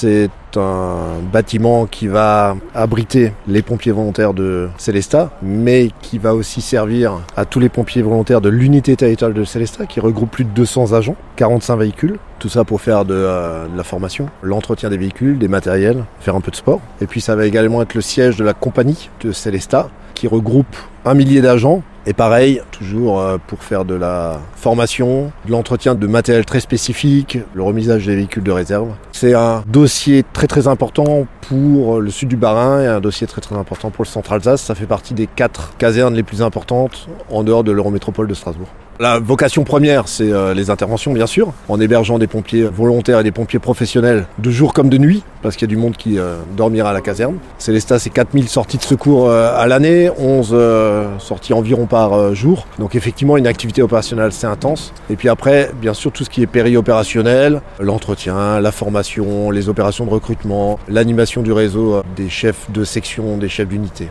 c'est un bâtiment qui va abriter les pompiers volontaires de Célestat, mais qui va aussi servir à tous les pompiers volontaires de l'unité territoriale de Célestat, qui regroupe plus de 200 agents, 45 véhicules. Tout ça pour faire de, euh, de la formation, l'entretien des véhicules, des matériels, faire un peu de sport. Et puis ça va également être le siège de la compagnie de Célestat, qui regroupe un millier d'agents. Et pareil, toujours euh, pour faire de la formation, de l'entretien de matériel très spécifique, le remisage des véhicules de réserve. C'est un dossier très très important pour le sud du Bas-Rhin et un dossier très très important pour le centre Alsace. Ça fait partie des quatre casernes les plus importantes en dehors de l'Eurométropole de Strasbourg. La vocation première, c'est euh, les interventions, bien sûr, en hébergeant des pompiers volontaires et des pompiers professionnels de jour comme de nuit, parce qu'il y a du monde qui euh, dormira à la caserne. Célestat, c'est 4000 sorties de secours euh, à l'année, 11 sorties environ par jour. Donc effectivement, une activité opérationnelle, c'est intense. Et puis après, bien sûr, tout ce qui est péri-opérationnel, l'entretien, la formation, les opérations de recrutement, l'animation du réseau des chefs de section, des chefs d'unité.